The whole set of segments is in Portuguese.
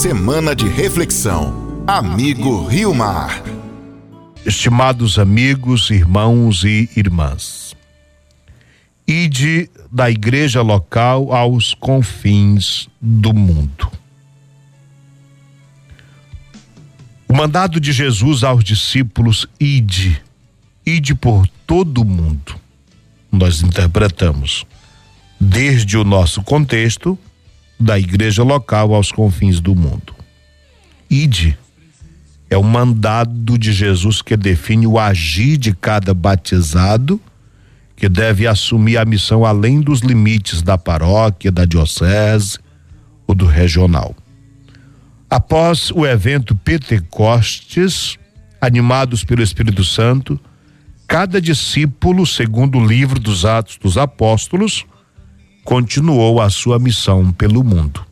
Semana de reflexão. Amigo Rio Mar. Estimados amigos, irmãos e irmãs, ide da igreja local aos confins do mundo. O mandado de Jesus aos discípulos, ide, ide por todo o mundo. Nós interpretamos desde o nosso contexto da igreja local aos confins do mundo. Ide é o mandado de Jesus que define o agir de cada batizado que deve assumir a missão além dos limites da paróquia, da diocese ou do regional. Após o evento Pentecostes, animados pelo Espírito Santo, cada discípulo, segundo o livro dos Atos dos Apóstolos, continuou a sua missão pelo mundo.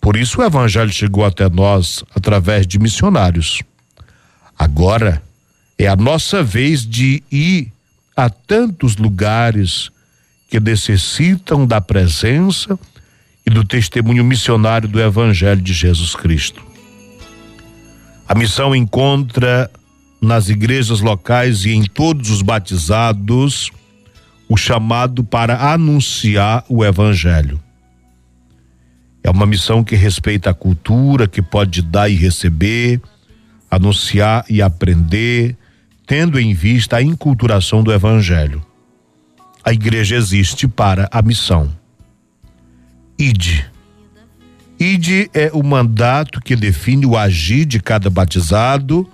Por isso o evangelho chegou até nós através de missionários. Agora é a nossa vez de ir a tantos lugares que necessitam da presença e do testemunho missionário do evangelho de Jesus Cristo. A missão encontra nas igrejas locais e em todos os batizados o chamado para anunciar o evangelho. É uma missão que respeita a cultura, que pode dar e receber, anunciar e aprender, tendo em vista a inculturação do evangelho. A igreja existe para a missão. Ide. Ide é o mandato que define o agir de cada batizado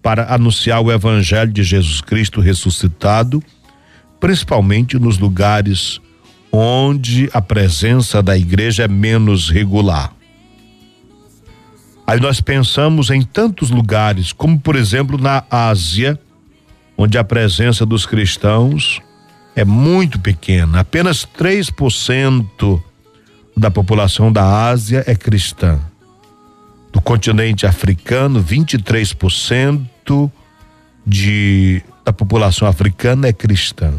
para anunciar o evangelho de Jesus Cristo ressuscitado, principalmente nos lugares onde a presença da igreja é menos regular. Aí nós pensamos em tantos lugares, como por exemplo na Ásia, onde a presença dos cristãos é muito pequena, apenas 3% da população da Ásia é cristã. Do continente africano, 23% de da população africana é cristã.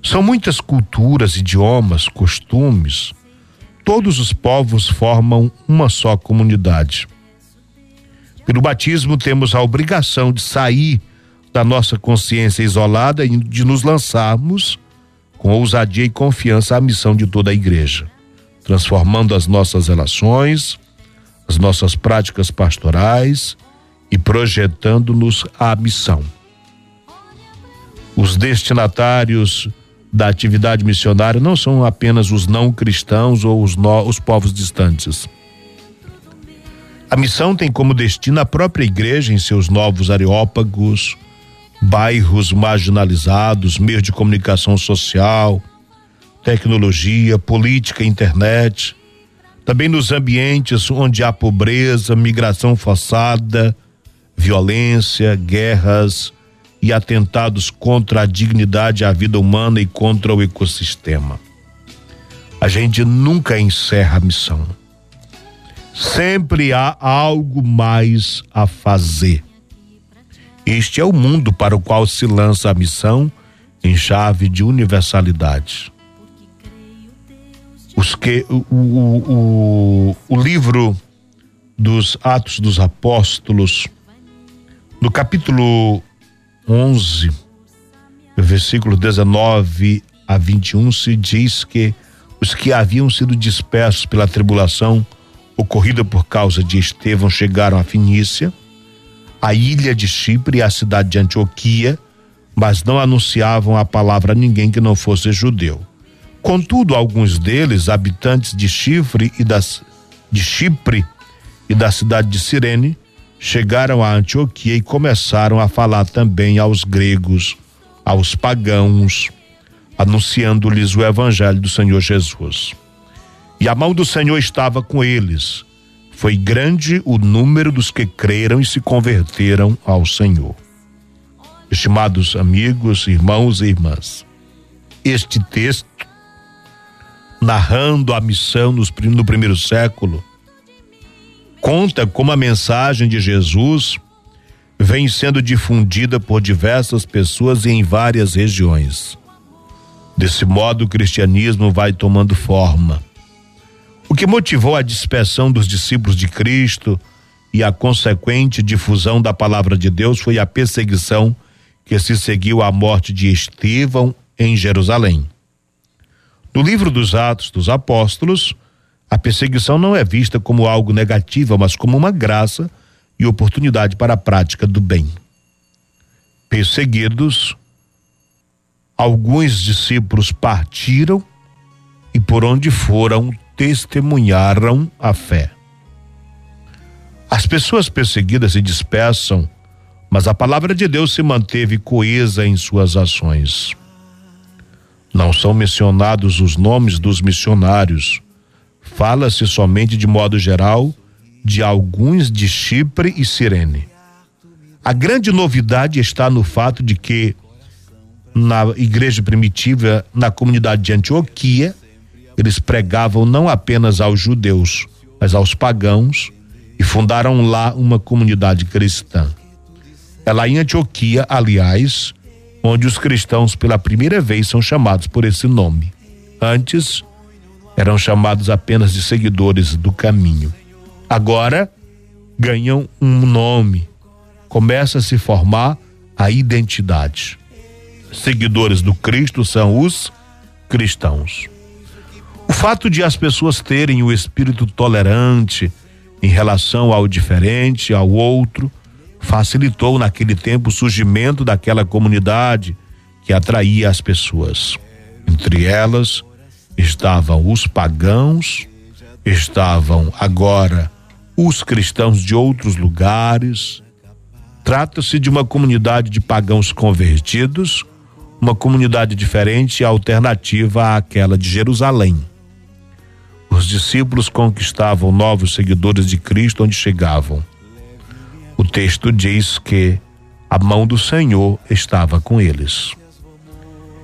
São muitas culturas, idiomas, costumes. Todos os povos formam uma só comunidade. Pelo batismo, temos a obrigação de sair da nossa consciência isolada e de nos lançarmos com ousadia e confiança à missão de toda a igreja, transformando as nossas relações, as nossas práticas pastorais e projetando-nos à missão. Os destinatários da atividade missionária não são apenas os não cristãos ou os, no, os povos distantes. A missão tem como destino a própria igreja em seus novos areópagos, bairros marginalizados, meios de comunicação social, tecnologia, política, internet, também nos ambientes onde há pobreza, migração forçada, violência, guerras, e atentados contra a dignidade, a vida humana e contra o ecossistema. A gente nunca encerra a missão. Sempre há algo mais a fazer. Este é o mundo para o qual se lança a missão em chave de universalidade. Os que o, o, o, o livro dos Atos dos Apóstolos, no capítulo 11, versículo 19 a 21, se diz que os que haviam sido dispersos pela tribulação ocorrida por causa de Estevão chegaram a Finícia, a ilha de Chipre e a cidade de Antioquia, mas não anunciavam a palavra a ninguém que não fosse judeu. Contudo, alguns deles, habitantes de Chifre e das de Chipre e da cidade de Cirene, chegaram a Antioquia e começaram a falar também aos gregos, aos pagãos, anunciando-lhes o evangelho do Senhor Jesus. E a mão do Senhor estava com eles. Foi grande o número dos que creram e se converteram ao Senhor. Estimados amigos, irmãos e irmãs, este texto, narrando a missão no primeiro século, conta como a mensagem de Jesus vem sendo difundida por diversas pessoas em várias regiões. Desse modo, o cristianismo vai tomando forma. O que motivou a dispersão dos discípulos de Cristo e a consequente difusão da palavra de Deus foi a perseguição que se seguiu à morte de Estevão em Jerusalém. No livro dos Atos dos Apóstolos, a perseguição não é vista como algo negativo, mas como uma graça e oportunidade para a prática do bem. Perseguidos, alguns discípulos partiram e por onde foram testemunharam a fé. As pessoas perseguidas se dispersam, mas a palavra de Deus se manteve coesa em suas ações. Não são mencionados os nomes dos missionários. Fala-se somente de modo geral de alguns de Chipre e Cirene. A grande novidade está no fato de que na igreja primitiva, na comunidade de Antioquia, eles pregavam não apenas aos judeus, mas aos pagãos e fundaram lá uma comunidade cristã. É lá em Antioquia, aliás, onde os cristãos pela primeira vez são chamados por esse nome. Antes, eram chamados apenas de seguidores do caminho. Agora, ganham um nome. Começa a se formar a identidade. Seguidores do Cristo são os cristãos. O fato de as pessoas terem o espírito tolerante em relação ao diferente, ao outro, facilitou naquele tempo o surgimento daquela comunidade que atraía as pessoas. Entre elas estavam os pagãos, estavam agora os cristãos de outros lugares. Trata-se de uma comunidade de pagãos convertidos, uma comunidade diferente e alternativa àquela de Jerusalém. Os discípulos conquistavam novos seguidores de Cristo onde chegavam o texto diz que a mão do Senhor estava com eles.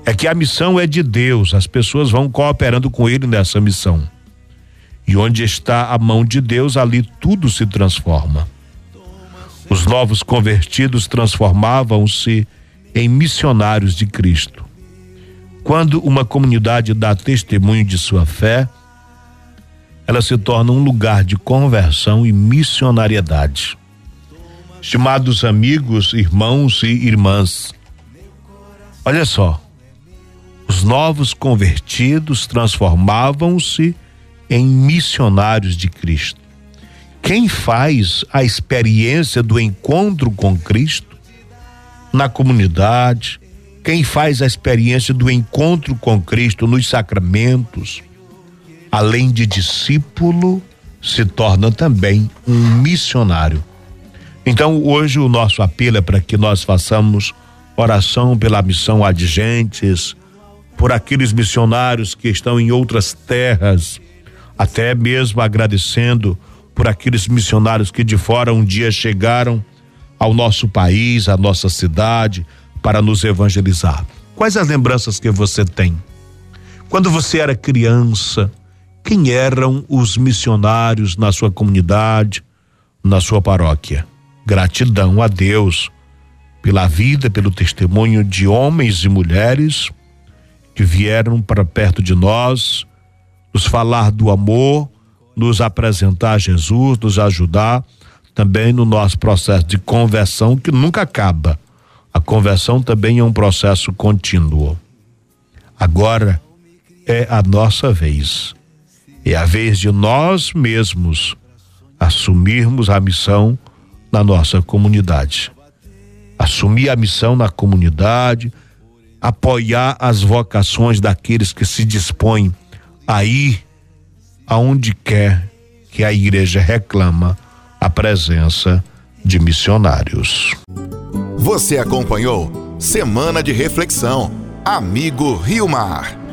É que a missão é de Deus, as pessoas vão cooperando com ele nessa missão. E onde está a mão de Deus, ali tudo se transforma. Os novos convertidos transformavam-se em missionários de Cristo. Quando uma comunidade dá testemunho de sua fé, ela se torna um lugar de conversão e missionariedade. Estimados amigos, irmãos e irmãs, olha só, os novos convertidos transformavam-se em missionários de Cristo. Quem faz a experiência do encontro com Cristo na comunidade, quem faz a experiência do encontro com Cristo nos sacramentos, além de discípulo, se torna também um missionário então, hoje o nosso apelo é para que nós façamos oração pela missão adigentes, por aqueles missionários que estão em outras terras, até mesmo agradecendo por aqueles missionários que de fora um dia chegaram ao nosso país, à nossa cidade, para nos evangelizar. Quais as lembranças que você tem? Quando você era criança, quem eram os missionários na sua comunidade, na sua paróquia? Gratidão a Deus pela vida, pelo testemunho de homens e mulheres que vieram para perto de nós, nos falar do amor, nos apresentar Jesus, nos ajudar também no nosso processo de conversão que nunca acaba. A conversão também é um processo contínuo. Agora é a nossa vez. É a vez de nós mesmos assumirmos a missão na nossa comunidade. Assumir a missão na comunidade, apoiar as vocações daqueles que se dispõem a ir aonde quer que a igreja reclama a presença de missionários. Você acompanhou Semana de Reflexão. Amigo Rio Mar.